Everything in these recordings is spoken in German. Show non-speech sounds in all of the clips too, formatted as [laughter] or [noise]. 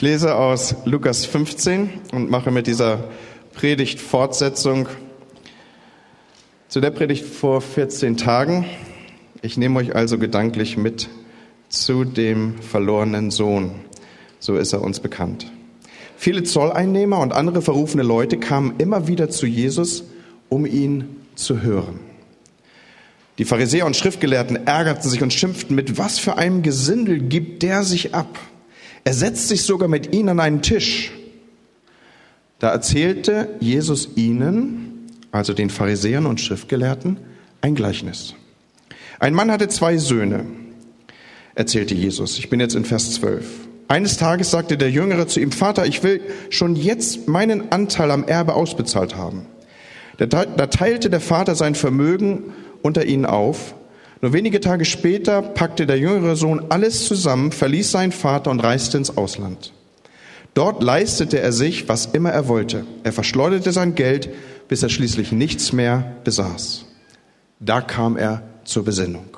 Ich lese aus Lukas 15 und mache mit dieser Predigt Fortsetzung zu der Predigt vor 14 Tagen. Ich nehme euch also gedanklich mit zu dem verlorenen Sohn. So ist er uns bekannt. Viele Zolleinnehmer und andere verrufene Leute kamen immer wieder zu Jesus, um ihn zu hören. Die Pharisäer und Schriftgelehrten ärgerten sich und schimpften, mit was für einem Gesindel gibt der sich ab? Er setzt sich sogar mit ihnen an einen Tisch. Da erzählte Jesus ihnen, also den Pharisäern und Schriftgelehrten, ein Gleichnis. Ein Mann hatte zwei Söhne, erzählte Jesus. Ich bin jetzt in Vers 12. Eines Tages sagte der Jüngere zu ihm, Vater, ich will schon jetzt meinen Anteil am Erbe ausbezahlt haben. Da teilte der Vater sein Vermögen unter ihnen auf nur wenige Tage später packte der jüngere Sohn alles zusammen, verließ seinen Vater und reiste ins Ausland. Dort leistete er sich, was immer er wollte. Er verschleuderte sein Geld, bis er schließlich nichts mehr besaß. Da kam er zur Besinnung.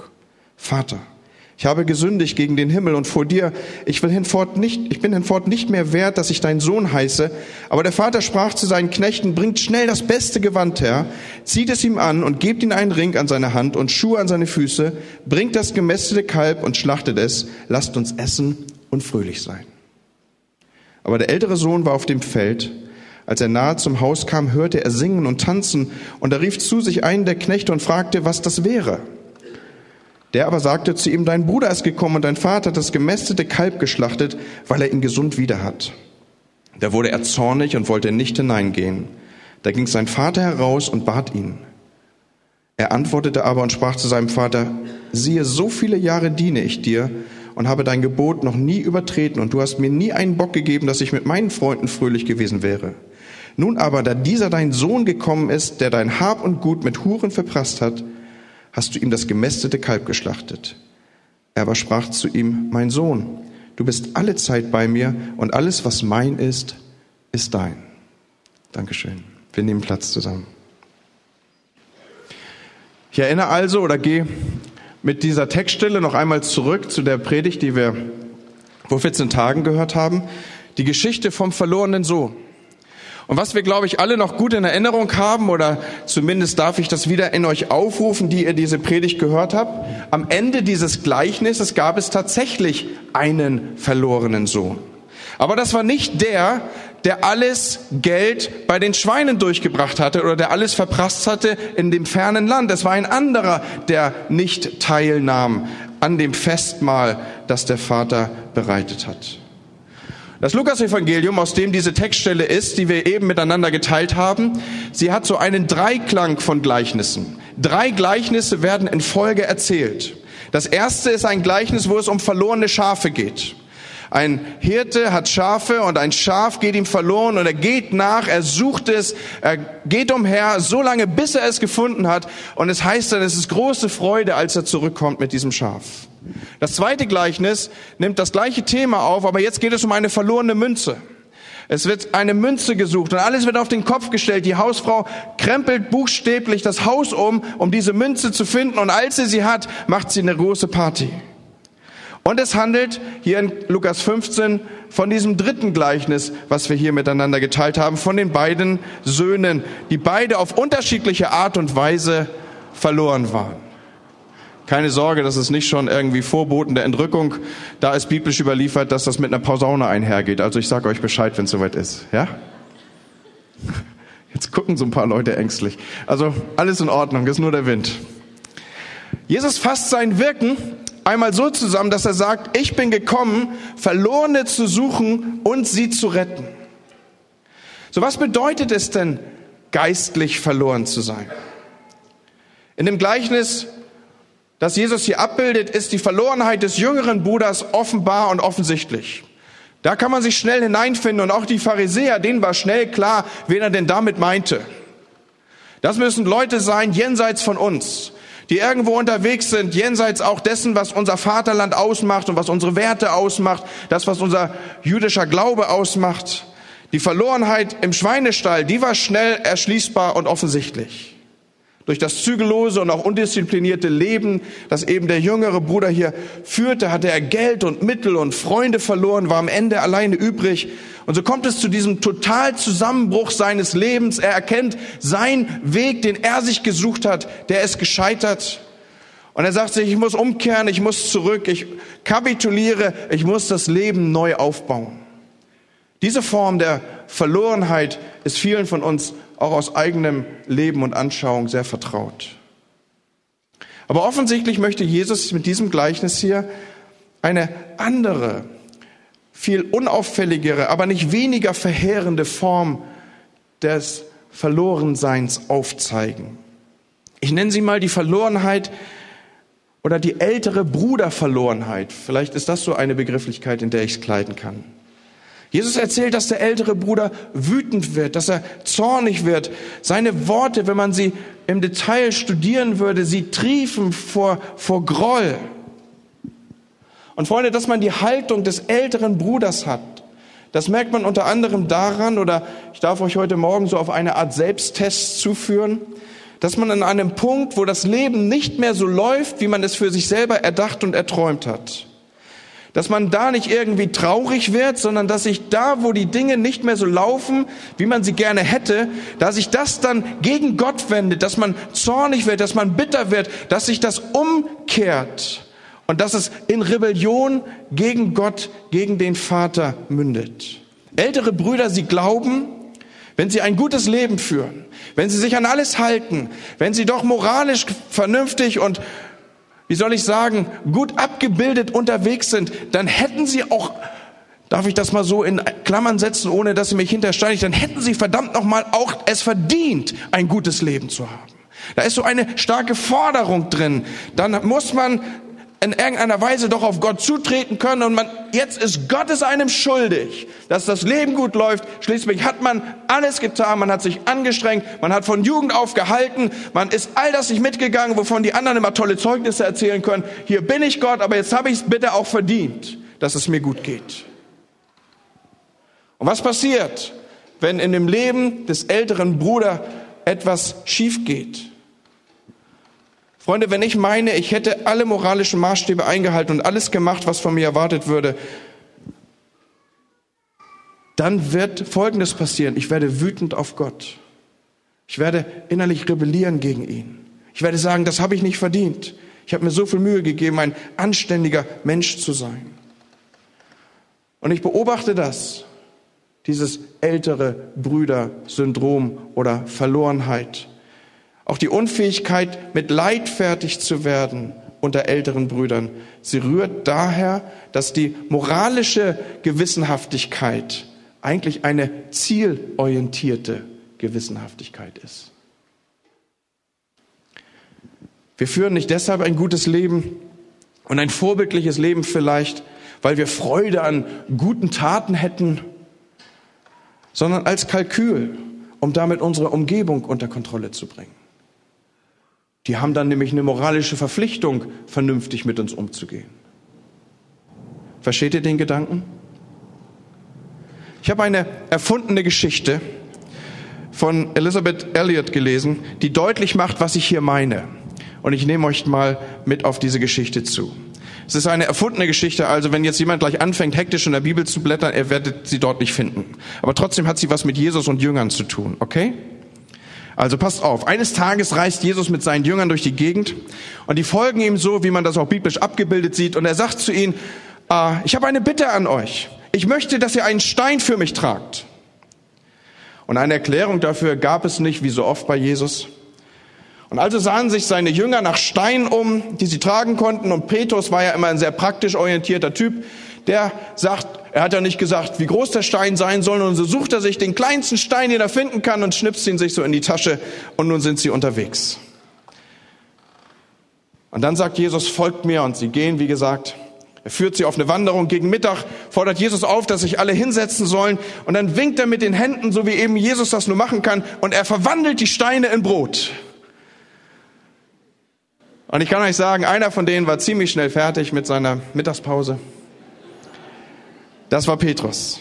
Vater, ich habe gesündigt gegen den Himmel und vor dir. Ich will hinfort nicht, ich bin hinfort nicht mehr wert, dass ich dein Sohn heiße. Aber der Vater sprach zu seinen Knechten, bringt schnell das beste Gewand her, zieht es ihm an und gebt ihm einen Ring an seine Hand und Schuhe an seine Füße, bringt das gemästete Kalb und schlachtet es, lasst uns essen und fröhlich sein. Aber der ältere Sohn war auf dem Feld. Als er nahe zum Haus kam, hörte er singen und tanzen und er rief zu sich einen der Knechte und fragte, was das wäre. Der aber sagte zu ihm, dein Bruder ist gekommen und dein Vater hat das gemästete Kalb geschlachtet, weil er ihn gesund wieder hat. Da wurde er zornig und wollte nicht hineingehen. Da ging sein Vater heraus und bat ihn. Er antwortete aber und sprach zu seinem Vater, siehe, so viele Jahre diene ich dir und habe dein Gebot noch nie übertreten und du hast mir nie einen Bock gegeben, dass ich mit meinen Freunden fröhlich gewesen wäre. Nun aber, da dieser dein Sohn gekommen ist, der dein Hab und Gut mit Huren verprasst hat, hast du ihm das gemästete Kalb geschlachtet. Er aber sprach zu ihm, mein Sohn, du bist alle Zeit bei mir und alles, was mein ist, ist dein. Dankeschön. Wir nehmen Platz zusammen. Ich erinnere also oder gehe mit dieser Textstelle noch einmal zurück zu der Predigt, die wir vor 14 Tagen gehört haben. Die Geschichte vom verlorenen Sohn. Und was wir, glaube ich, alle noch gut in Erinnerung haben, oder zumindest darf ich das wieder in euch aufrufen, die ihr diese Predigt gehört habt, am Ende dieses Gleichnisses gab es tatsächlich einen verlorenen Sohn. Aber das war nicht der, der alles Geld bei den Schweinen durchgebracht hatte oder der alles verprasst hatte in dem fernen Land. Es war ein anderer, der nicht teilnahm an dem Festmahl, das der Vater bereitet hat. Das Lukas-Evangelium, aus dem diese Textstelle ist, die wir eben miteinander geteilt haben, sie hat so einen Dreiklang von Gleichnissen. Drei Gleichnisse werden in Folge erzählt. Das erste ist ein Gleichnis, wo es um verlorene Schafe geht. Ein Hirte hat Schafe und ein Schaf geht ihm verloren und er geht nach, er sucht es, er geht umher, so lange bis er es gefunden hat und es heißt dann, es ist große Freude, als er zurückkommt mit diesem Schaf. Das zweite Gleichnis nimmt das gleiche Thema auf, aber jetzt geht es um eine verlorene Münze. Es wird eine Münze gesucht und alles wird auf den Kopf gestellt. Die Hausfrau krempelt buchstäblich das Haus um, um diese Münze zu finden und als sie sie hat, macht sie eine große Party. Und es handelt hier in Lukas 15 von diesem dritten Gleichnis, was wir hier miteinander geteilt haben, von den beiden Söhnen, die beide auf unterschiedliche Art und Weise verloren waren. Keine Sorge, das ist nicht schon irgendwie Vorboten der Entrückung. Da ist biblisch überliefert, dass das mit einer Posaune einhergeht. Also ich sage euch Bescheid, wenn es soweit ist. Ja? [laughs] Jetzt gucken so ein paar Leute ängstlich. Also alles in Ordnung, ist nur der Wind. Jesus fasst sein Wirken einmal so zusammen, dass er sagt, ich bin gekommen, Verlorene zu suchen und sie zu retten. So was bedeutet es denn, geistlich verloren zu sein? In dem Gleichnis das Jesus hier abbildet, ist die Verlorenheit des jüngeren Bruders offenbar und offensichtlich. Da kann man sich schnell hineinfinden und auch die Pharisäer, denen war schnell klar, wen er denn damit meinte. Das müssen Leute sein jenseits von uns, die irgendwo unterwegs sind, jenseits auch dessen, was unser Vaterland ausmacht und was unsere Werte ausmacht, das, was unser jüdischer Glaube ausmacht. Die Verlorenheit im Schweinestall, die war schnell erschließbar und offensichtlich. Durch das zügellose und auch undisziplinierte Leben, das eben der jüngere Bruder hier führte, hatte er Geld und Mittel und Freunde verloren, war am Ende alleine übrig. Und so kommt es zu diesem Totalzusammenbruch seines Lebens. Er erkennt, sein Weg, den er sich gesucht hat, der ist gescheitert. Und er sagt sich, ich muss umkehren, ich muss zurück, ich kapituliere, ich muss das Leben neu aufbauen. Diese Form der Verlorenheit ist vielen von uns auch aus eigenem Leben und Anschauung sehr vertraut. Aber offensichtlich möchte Jesus mit diesem Gleichnis hier eine andere, viel unauffälligere, aber nicht weniger verheerende Form des Verlorenseins aufzeigen. Ich nenne sie mal die Verlorenheit oder die ältere Bruderverlorenheit. Vielleicht ist das so eine Begrifflichkeit, in der ich es kleiden kann. Jesus erzählt, dass der ältere Bruder wütend wird, dass er zornig wird. Seine Worte, wenn man sie im Detail studieren würde, sie triefen vor, vor Groll. Und Freunde, dass man die Haltung des älteren Bruders hat, das merkt man unter anderem daran, oder ich darf euch heute Morgen so auf eine Art Selbsttest zuführen, dass man an einem Punkt, wo das Leben nicht mehr so läuft, wie man es für sich selber erdacht und erträumt hat, dass man da nicht irgendwie traurig wird, sondern dass sich da, wo die Dinge nicht mehr so laufen, wie man sie gerne hätte, dass sich das dann gegen Gott wendet, dass man zornig wird, dass man bitter wird, dass sich das umkehrt und dass es in Rebellion gegen Gott, gegen den Vater mündet. Ältere Brüder, sie glauben, wenn sie ein gutes Leben führen, wenn sie sich an alles halten, wenn sie doch moralisch vernünftig und wie soll ich sagen, gut abgebildet unterwegs sind, dann hätten sie auch, darf ich das mal so in Klammern setzen, ohne dass sie mich hintersteigen, dann hätten sie verdammt nochmal auch es verdient, ein gutes Leben zu haben. Da ist so eine starke Forderung drin. Dann muss man in irgendeiner Weise doch auf Gott zutreten können und man, jetzt ist Gott es einem schuldig, dass das Leben gut läuft. Schließlich hat man alles getan, man hat sich angestrengt, man hat von Jugend auf gehalten, man ist all das nicht mitgegangen, wovon die anderen immer tolle Zeugnisse erzählen können. Hier bin ich Gott, aber jetzt habe ich es bitte auch verdient, dass es mir gut geht. Und was passiert, wenn in dem Leben des älteren Bruders etwas schief geht? Freunde, wenn ich meine, ich hätte alle moralischen Maßstäbe eingehalten und alles gemacht, was von mir erwartet würde, dann wird Folgendes passieren. Ich werde wütend auf Gott. Ich werde innerlich rebellieren gegen ihn. Ich werde sagen, das habe ich nicht verdient. Ich habe mir so viel Mühe gegeben, ein anständiger Mensch zu sein. Und ich beobachte das, dieses ältere Brüder-Syndrom oder Verlorenheit. Auch die Unfähigkeit, mit Leid fertig zu werden unter älteren Brüdern, sie rührt daher, dass die moralische Gewissenhaftigkeit eigentlich eine zielorientierte Gewissenhaftigkeit ist. Wir führen nicht deshalb ein gutes Leben und ein vorbildliches Leben vielleicht, weil wir Freude an guten Taten hätten, sondern als Kalkül, um damit unsere Umgebung unter Kontrolle zu bringen. Die haben dann nämlich eine moralische Verpflichtung, vernünftig mit uns umzugehen. Versteht ihr den Gedanken? Ich habe eine erfundene Geschichte von Elizabeth Elliot gelesen, die deutlich macht, was ich hier meine. Und ich nehme euch mal mit auf diese Geschichte zu. Es ist eine erfundene Geschichte, also wenn jetzt jemand gleich anfängt, hektisch in der Bibel zu blättern, er werdet sie dort nicht finden. Aber trotzdem hat sie was mit Jesus und Jüngern zu tun, okay? Also passt auf. Eines Tages reist Jesus mit seinen Jüngern durch die Gegend und die folgen ihm so, wie man das auch biblisch abgebildet sieht. Und er sagt zu ihnen, äh, ich habe eine Bitte an euch. Ich möchte, dass ihr einen Stein für mich tragt. Und eine Erklärung dafür gab es nicht, wie so oft bei Jesus. Und also sahen sich seine Jünger nach Steinen um, die sie tragen konnten. Und Petrus war ja immer ein sehr praktisch orientierter Typ. Der sagt, er hat ja nicht gesagt, wie groß der Stein sein soll, und so sucht er sich den kleinsten Stein, den er finden kann, und schnipst ihn sich so in die Tasche, und nun sind sie unterwegs. Und dann sagt Jesus, folgt mir, und sie gehen, wie gesagt. Er führt sie auf eine Wanderung gegen Mittag, fordert Jesus auf, dass sich alle hinsetzen sollen, und dann winkt er mit den Händen, so wie eben Jesus das nur machen kann, und er verwandelt die Steine in Brot. Und ich kann euch sagen, einer von denen war ziemlich schnell fertig mit seiner Mittagspause. Das war Petrus.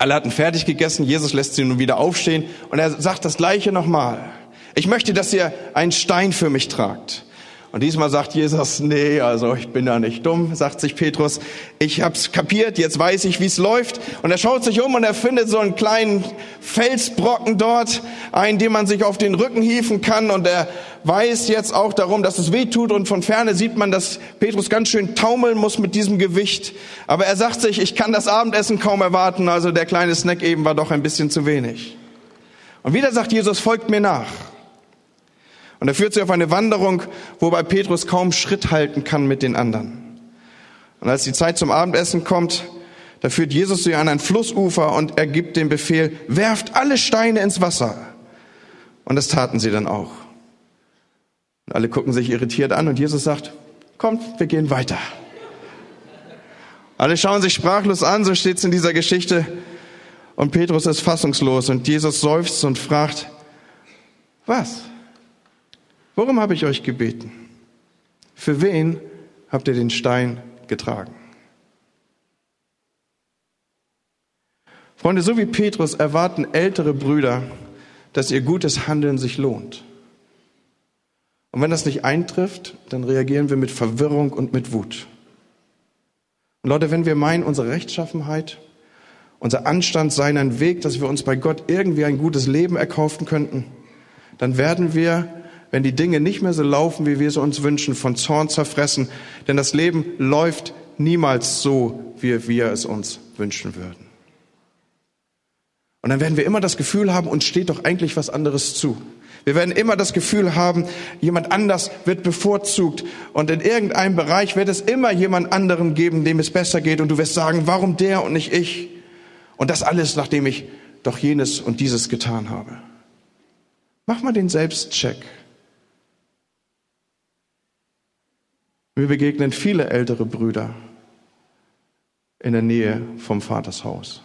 Alle hatten fertig gegessen, Jesus lässt sie nun wieder aufstehen und er sagt das gleiche nochmal. Ich möchte, dass ihr einen Stein für mich tragt. Und diesmal sagt Jesus, nee, also ich bin da nicht dumm, sagt sich Petrus. Ich hab's kapiert, jetzt weiß ich, wie's läuft. Und er schaut sich um und er findet so einen kleinen Felsbrocken dort, einen, den man sich auf den Rücken hieven kann. Und er weiß jetzt auch darum, dass es weh tut. Und von ferne sieht man, dass Petrus ganz schön taumeln muss mit diesem Gewicht. Aber er sagt sich, ich kann das Abendessen kaum erwarten. Also der kleine Snack eben war doch ein bisschen zu wenig. Und wieder sagt Jesus, folgt mir nach. Und er führt sie auf eine Wanderung, wobei Petrus kaum Schritt halten kann mit den anderen. Und als die Zeit zum Abendessen kommt, da führt Jesus sie an ein Flussufer und er gibt den Befehl, werft alle Steine ins Wasser. Und das taten sie dann auch. Und alle gucken sich irritiert an und Jesus sagt, kommt, wir gehen weiter. Alle schauen sich sprachlos an, so steht es in dieser Geschichte. Und Petrus ist fassungslos und Jesus seufzt und fragt, was? Worum habe ich euch gebeten? Für wen habt ihr den Stein getragen? Freunde, so wie Petrus erwarten ältere Brüder, dass ihr gutes Handeln sich lohnt. Und wenn das nicht eintrifft, dann reagieren wir mit Verwirrung und mit Wut. Und Leute, wenn wir meinen, unsere Rechtschaffenheit, unser Anstand sei ein Weg, dass wir uns bei Gott irgendwie ein gutes Leben erkaufen könnten, dann werden wir wenn die Dinge nicht mehr so laufen, wie wir sie uns wünschen, von Zorn zerfressen. Denn das Leben läuft niemals so, wie wir es uns wünschen würden. Und dann werden wir immer das Gefühl haben, uns steht doch eigentlich was anderes zu. Wir werden immer das Gefühl haben, jemand anders wird bevorzugt und in irgendeinem Bereich wird es immer jemand anderen geben, dem es besser geht und du wirst sagen, warum der und nicht ich? Und das alles, nachdem ich doch jenes und dieses getan habe. Mach mal den Selbstcheck. Mir begegnen viele ältere Brüder in der Nähe vom Vaters Haus.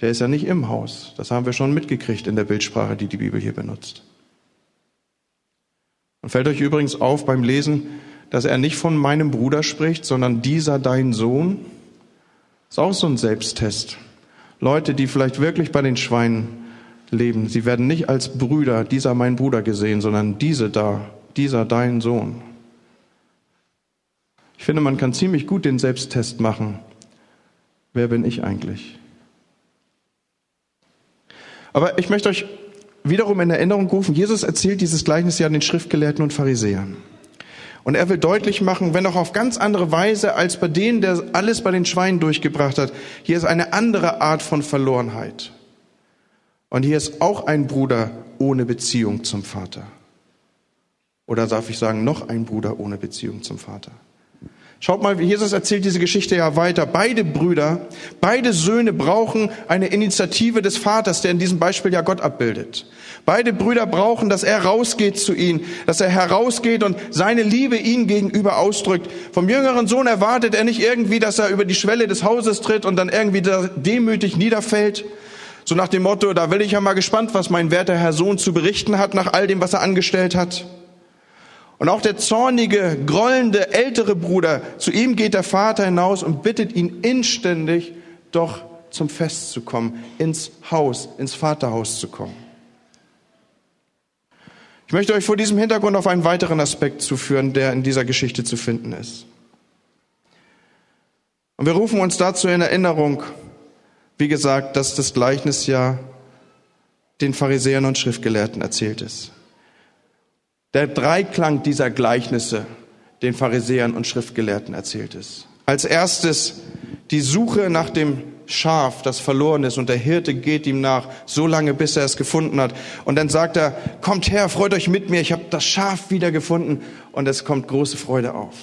Der ist ja nicht im Haus. Das haben wir schon mitgekriegt in der Bildsprache, die die Bibel hier benutzt. Und fällt euch übrigens auf beim Lesen, dass er nicht von meinem Bruder spricht, sondern dieser dein Sohn. Ist auch so ein Selbsttest. Leute, die vielleicht wirklich bei den Schweinen leben, sie werden nicht als Brüder, dieser mein Bruder gesehen, sondern diese da, dieser dein Sohn. Ich finde, man kann ziemlich gut den Selbsttest machen. Wer bin ich eigentlich? Aber ich möchte euch wiederum in Erinnerung rufen, Jesus erzählt dieses Gleichnis ja den Schriftgelehrten und Pharisäern. Und er will deutlich machen, wenn auch auf ganz andere Weise als bei denen, der alles bei den Schweinen durchgebracht hat, hier ist eine andere Art von Verlorenheit. Und hier ist auch ein Bruder ohne Beziehung zum Vater. Oder darf ich sagen, noch ein Bruder ohne Beziehung zum Vater. Schaut mal, Jesus erzählt diese Geschichte ja weiter. Beide Brüder, beide Söhne brauchen eine Initiative des Vaters, der in diesem Beispiel ja Gott abbildet. Beide Brüder brauchen, dass er rausgeht zu ihnen, dass er herausgeht und seine Liebe ihnen gegenüber ausdrückt. Vom jüngeren Sohn erwartet er nicht irgendwie, dass er über die Schwelle des Hauses tritt und dann irgendwie demütig niederfällt. So nach dem Motto, da will ich ja mal gespannt, was mein werter Herr Sohn zu berichten hat nach all dem, was er angestellt hat. Und auch der zornige, grollende ältere Bruder, zu ihm geht der Vater hinaus und bittet ihn inständig, doch zum Fest zu kommen, ins Haus, ins Vaterhaus zu kommen. Ich möchte euch vor diesem Hintergrund auf einen weiteren Aspekt zuführen, der in dieser Geschichte zu finden ist. Und wir rufen uns dazu in Erinnerung, wie gesagt, dass das Gleichnis ja den Pharisäern und Schriftgelehrten erzählt ist. Der Dreiklang dieser Gleichnisse den Pharisäern und Schriftgelehrten erzählt ist. Als erstes die Suche nach dem Schaf, das verloren ist, und der Hirte geht ihm nach, so lange, bis er es gefunden hat. Und dann sagt er, kommt her, freut euch mit mir, ich habe das Schaf wiedergefunden. Und es kommt große Freude auf.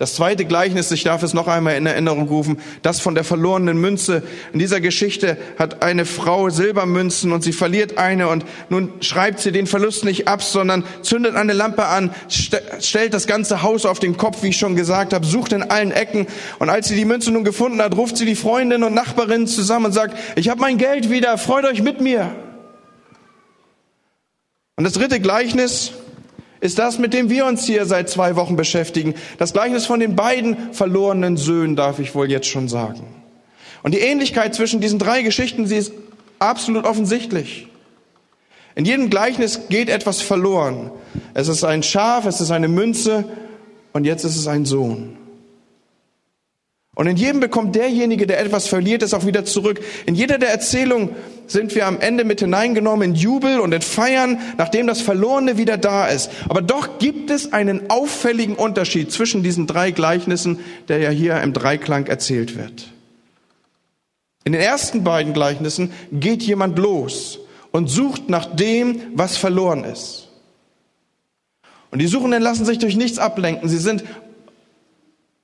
Das zweite Gleichnis, ich darf es noch einmal in Erinnerung rufen, das von der verlorenen Münze. In dieser Geschichte hat eine Frau Silbermünzen und sie verliert eine und nun schreibt sie den Verlust nicht ab, sondern zündet eine Lampe an, stellt das ganze Haus auf den Kopf, wie ich schon gesagt habe, sucht in allen Ecken und als sie die Münze nun gefunden hat, ruft sie die Freundin und Nachbarin zusammen und sagt, ich habe mein Geld wieder, freut euch mit mir. Und das dritte Gleichnis, ist das, mit dem wir uns hier seit zwei Wochen beschäftigen. Das Gleichnis von den beiden verlorenen Söhnen, darf ich wohl jetzt schon sagen. Und die Ähnlichkeit zwischen diesen drei Geschichten, sie ist absolut offensichtlich. In jedem Gleichnis geht etwas verloren. Es ist ein Schaf, es ist eine Münze und jetzt ist es ein Sohn. Und in jedem bekommt derjenige, der etwas verliert, es auch wieder zurück. In jeder der Erzählungen sind wir am Ende mit hineingenommen in Jubel und in Feiern, nachdem das Verlorene wieder da ist. Aber doch gibt es einen auffälligen Unterschied zwischen diesen drei Gleichnissen, der ja hier im Dreiklang erzählt wird. In den ersten beiden Gleichnissen geht jemand los und sucht nach dem, was verloren ist. Und die Suchenden lassen sich durch nichts ablenken. Sie sind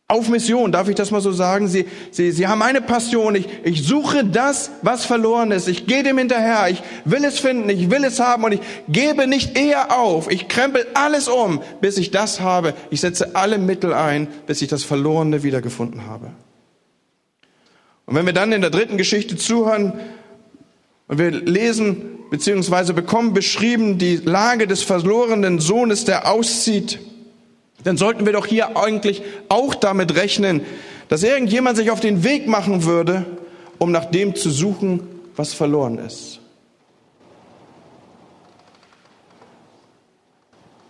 auf Mission, darf ich das mal so sagen? Sie, sie, sie haben eine Passion. Ich, ich suche das, was verloren ist. Ich gehe dem hinterher. Ich will es finden. Ich will es haben und ich gebe nicht eher auf. Ich krempel alles um, bis ich das habe. Ich setze alle Mittel ein, bis ich das Verlorene wiedergefunden habe. Und wenn wir dann in der dritten Geschichte zuhören und wir lesen beziehungsweise bekommen beschrieben die Lage des verlorenen Sohnes, der auszieht, dann sollten wir doch hier eigentlich auch damit rechnen, dass irgendjemand sich auf den Weg machen würde, um nach dem zu suchen, was verloren ist.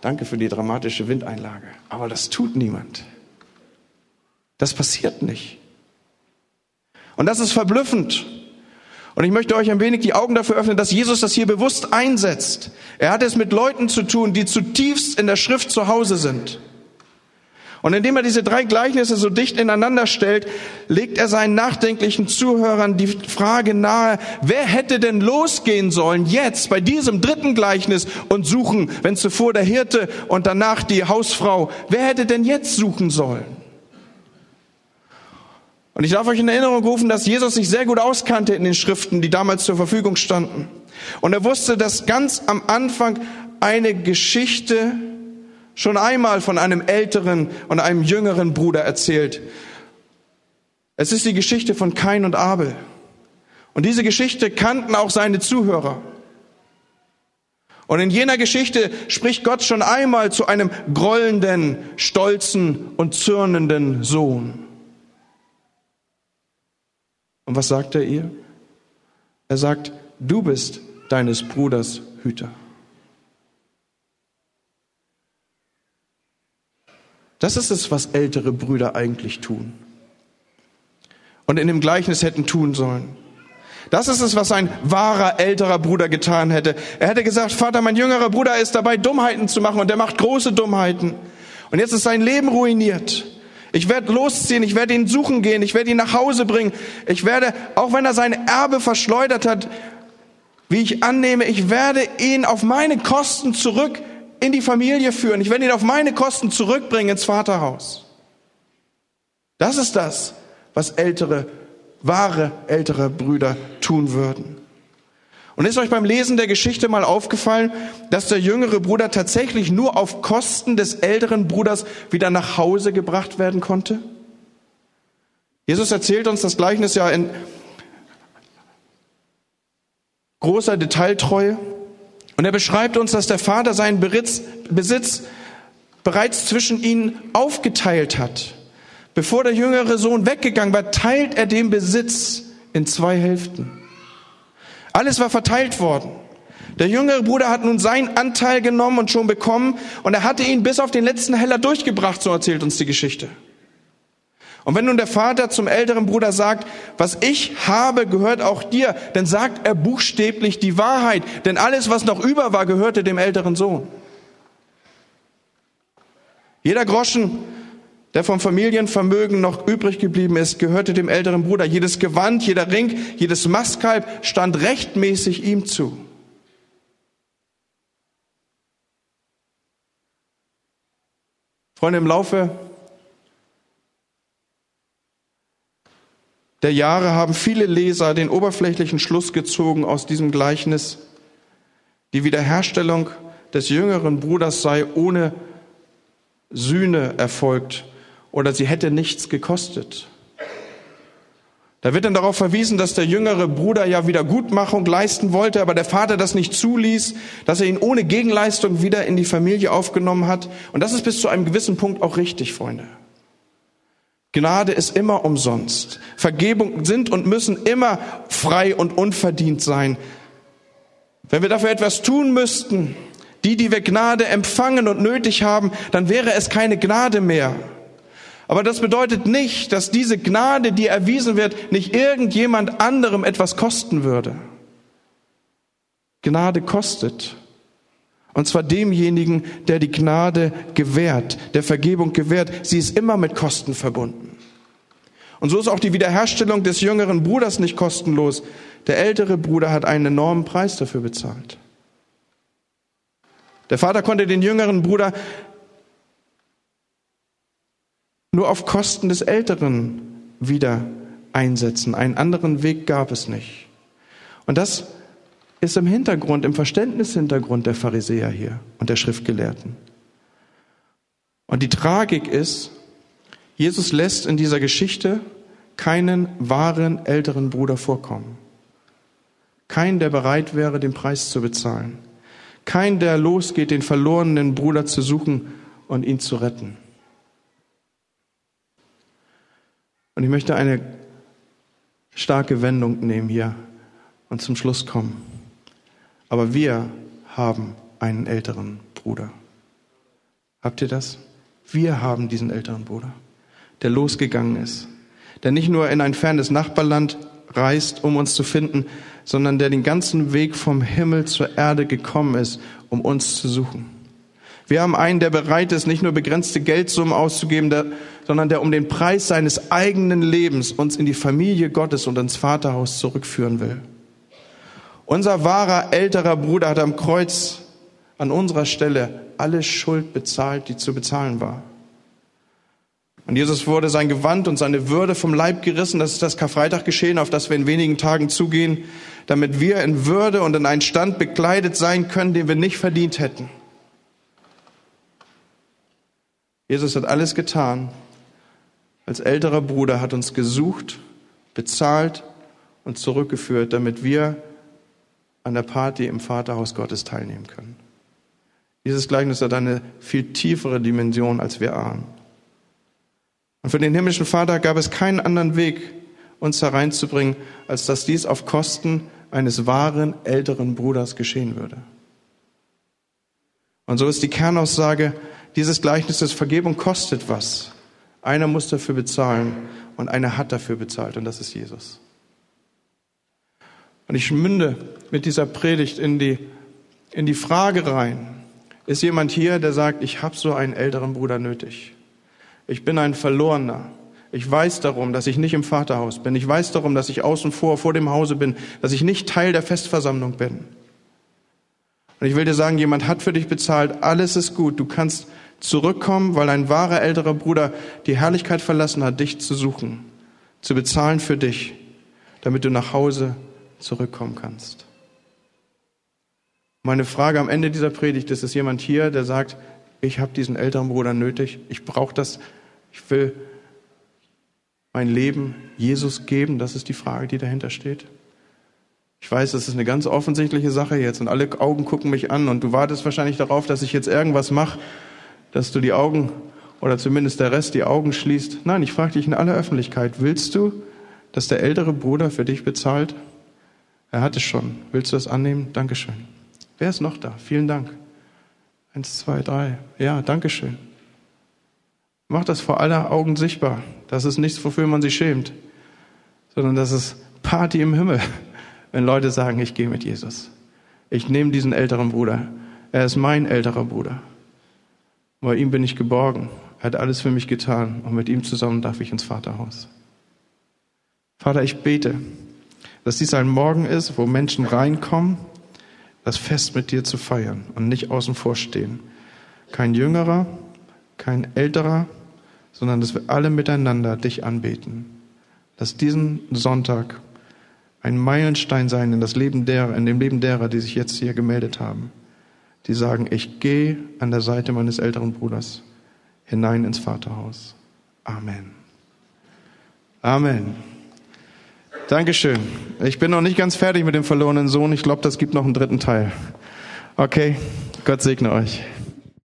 Danke für die dramatische Windeinlage. Aber das tut niemand. Das passiert nicht. Und das ist verblüffend. Und ich möchte euch ein wenig die Augen dafür öffnen, dass Jesus das hier bewusst einsetzt. Er hat es mit Leuten zu tun, die zutiefst in der Schrift zu Hause sind. Und indem er diese drei Gleichnisse so dicht ineinander stellt, legt er seinen nachdenklichen Zuhörern die Frage nahe, wer hätte denn losgehen sollen jetzt bei diesem dritten Gleichnis und suchen, wenn zuvor der Hirte und danach die Hausfrau, wer hätte denn jetzt suchen sollen? Und ich darf euch in Erinnerung rufen, dass Jesus sich sehr gut auskannte in den Schriften, die damals zur Verfügung standen. Und er wusste, dass ganz am Anfang eine Geschichte schon einmal von einem älteren und einem jüngeren Bruder erzählt. Es ist die Geschichte von Kain und Abel. Und diese Geschichte kannten auch seine Zuhörer. Und in jener Geschichte spricht Gott schon einmal zu einem grollenden, stolzen und zürnenden Sohn. Und was sagt er ihr? Er sagt, du bist deines Bruders Hüter. Das ist es, was ältere Brüder eigentlich tun. Und in dem Gleichnis hätten tun sollen. Das ist es, was ein wahrer älterer Bruder getan hätte. Er hätte gesagt, Vater, mein jüngerer Bruder ist dabei, Dummheiten zu machen und er macht große Dummheiten. Und jetzt ist sein Leben ruiniert. Ich werde losziehen, ich werde ihn suchen gehen, ich werde ihn nach Hause bringen. Ich werde, auch wenn er sein Erbe verschleudert hat, wie ich annehme, ich werde ihn auf meine Kosten zurück in die Familie führen. Ich werde ihn auf meine Kosten zurückbringen ins Vaterhaus. Das ist das, was ältere, wahre ältere Brüder tun würden. Und ist euch beim Lesen der Geschichte mal aufgefallen, dass der jüngere Bruder tatsächlich nur auf Kosten des älteren Bruders wieder nach Hause gebracht werden konnte? Jesus erzählt uns das Gleichnis ja in großer Detailtreue. Und er beschreibt uns, dass der Vater seinen Besitz bereits zwischen ihnen aufgeteilt hat. Bevor der jüngere Sohn weggegangen war, teilt er den Besitz in zwei Hälften. Alles war verteilt worden. Der jüngere Bruder hat nun seinen Anteil genommen und schon bekommen und er hatte ihn bis auf den letzten Heller durchgebracht, so erzählt uns die Geschichte. Und wenn nun der Vater zum älteren Bruder sagt, was ich habe, gehört auch dir, dann sagt er buchstäblich die Wahrheit, denn alles, was noch über war, gehörte dem älteren Sohn. Jeder Groschen, der vom Familienvermögen noch übrig geblieben ist, gehörte dem älteren Bruder. Jedes Gewand, jeder Ring, jedes Mastkalb stand rechtmäßig ihm zu. Freunde, im Laufe der Jahre haben viele Leser den oberflächlichen Schluss gezogen aus diesem Gleichnis, die Wiederherstellung des jüngeren Bruders sei ohne Sühne erfolgt oder sie hätte nichts gekostet. Da wird dann darauf verwiesen, dass der jüngere Bruder ja Wiedergutmachung leisten wollte, aber der Vater das nicht zuließ, dass er ihn ohne Gegenleistung wieder in die Familie aufgenommen hat. Und das ist bis zu einem gewissen Punkt auch richtig, Freunde. Gnade ist immer umsonst. Vergebung sind und müssen immer frei und unverdient sein. Wenn wir dafür etwas tun müssten, die, die wir Gnade empfangen und nötig haben, dann wäre es keine Gnade mehr. Aber das bedeutet nicht, dass diese Gnade, die erwiesen wird, nicht irgendjemand anderem etwas kosten würde. Gnade kostet. Und zwar demjenigen, der die Gnade gewährt, der Vergebung gewährt. Sie ist immer mit Kosten verbunden. Und so ist auch die Wiederherstellung des jüngeren Bruders nicht kostenlos. Der ältere Bruder hat einen enormen Preis dafür bezahlt. Der Vater konnte den jüngeren Bruder nur auf Kosten des Älteren wieder einsetzen. Einen anderen Weg gab es nicht. Und das ist im Hintergrund, im Verständnishintergrund der Pharisäer hier und der Schriftgelehrten. Und die Tragik ist, Jesus lässt in dieser Geschichte keinen wahren älteren Bruder vorkommen. Kein, der bereit wäre, den Preis zu bezahlen. Kein, der losgeht, den verlorenen Bruder zu suchen und ihn zu retten. Und ich möchte eine starke Wendung nehmen hier und zum Schluss kommen. Aber wir haben einen älteren Bruder. Habt ihr das? Wir haben diesen älteren Bruder, der losgegangen ist, der nicht nur in ein fernes Nachbarland reist, um uns zu finden, sondern der den ganzen Weg vom Himmel zur Erde gekommen ist, um uns zu suchen. Wir haben einen, der bereit ist, nicht nur begrenzte Geldsummen auszugeben, der, sondern der um den Preis seines eigenen Lebens uns in die Familie Gottes und ins Vaterhaus zurückführen will. Unser wahrer älterer Bruder hat am Kreuz an unserer Stelle alle Schuld bezahlt, die zu bezahlen war. Und Jesus wurde sein Gewand und seine Würde vom Leib gerissen. Das ist das Karfreitag geschehen, auf das wir in wenigen Tagen zugehen, damit wir in Würde und in einen Stand bekleidet sein können, den wir nicht verdient hätten. Jesus hat alles getan. Als älterer Bruder hat uns gesucht, bezahlt und zurückgeführt, damit wir an der Party im Vaterhaus Gottes teilnehmen können. Dieses Gleichnis hat eine viel tiefere Dimension, als wir ahnen. Und für den himmlischen Vater gab es keinen anderen Weg, uns hereinzubringen, als dass dies auf Kosten eines wahren älteren Bruders geschehen würde. Und so ist die Kernaussage dieses Gleichnisses, Vergebung kostet was. Einer muss dafür bezahlen und einer hat dafür bezahlt und das ist Jesus. Und ich münde mit dieser Predigt in die, in die Frage rein, ist jemand hier, der sagt, ich habe so einen älteren Bruder nötig? Ich bin ein Verlorener. Ich weiß darum, dass ich nicht im Vaterhaus bin. Ich weiß darum, dass ich außen vor, vor dem Hause bin, dass ich nicht Teil der Festversammlung bin. Und ich will dir sagen, jemand hat für dich bezahlt, alles ist gut. Du kannst zurückkommen, weil ein wahrer älterer Bruder die Herrlichkeit verlassen hat, dich zu suchen, zu bezahlen für dich, damit du nach Hause zurückkommen kannst. Meine Frage am Ende dieser Predigt ist, ist jemand hier, der sagt, ich habe diesen älteren Bruder nötig, ich brauche das, ich will mein Leben Jesus geben? Das ist die Frage, die dahinter steht. Ich weiß, das ist eine ganz offensichtliche Sache jetzt und alle Augen gucken mich an und du wartest wahrscheinlich darauf, dass ich jetzt irgendwas mache, dass du die Augen oder zumindest der Rest die Augen schließt. Nein, ich frage dich in aller Öffentlichkeit, willst du, dass der ältere Bruder für dich bezahlt? Er hat es schon. Willst du das annehmen? Dankeschön. Wer ist noch da? Vielen Dank. Eins, zwei, drei. Ja, Dankeschön. Mach das vor aller Augen sichtbar. Das ist nichts, wofür man sich schämt, sondern das ist Party im Himmel, [laughs] wenn Leute sagen, ich gehe mit Jesus. Ich nehme diesen älteren Bruder. Er ist mein älterer Bruder. Bei ihm bin ich geborgen. Er hat alles für mich getan und mit ihm zusammen darf ich ins Vaterhaus. Vater, ich bete, dass dies ein Morgen ist, wo Menschen reinkommen, das Fest mit dir zu feiern und nicht außen vor stehen. Kein Jüngerer, kein Älterer, sondern dass wir alle miteinander dich anbeten. Dass diesen Sonntag ein Meilenstein sein in das Leben derer, in dem Leben derer, die sich jetzt hier gemeldet haben. Die sagen, ich gehe an der Seite meines älteren Bruders hinein ins Vaterhaus. Amen. Amen. Dankeschön. Ich bin noch nicht ganz fertig mit dem verlorenen Sohn. Ich glaube, das gibt noch einen dritten Teil. Okay, Gott segne euch.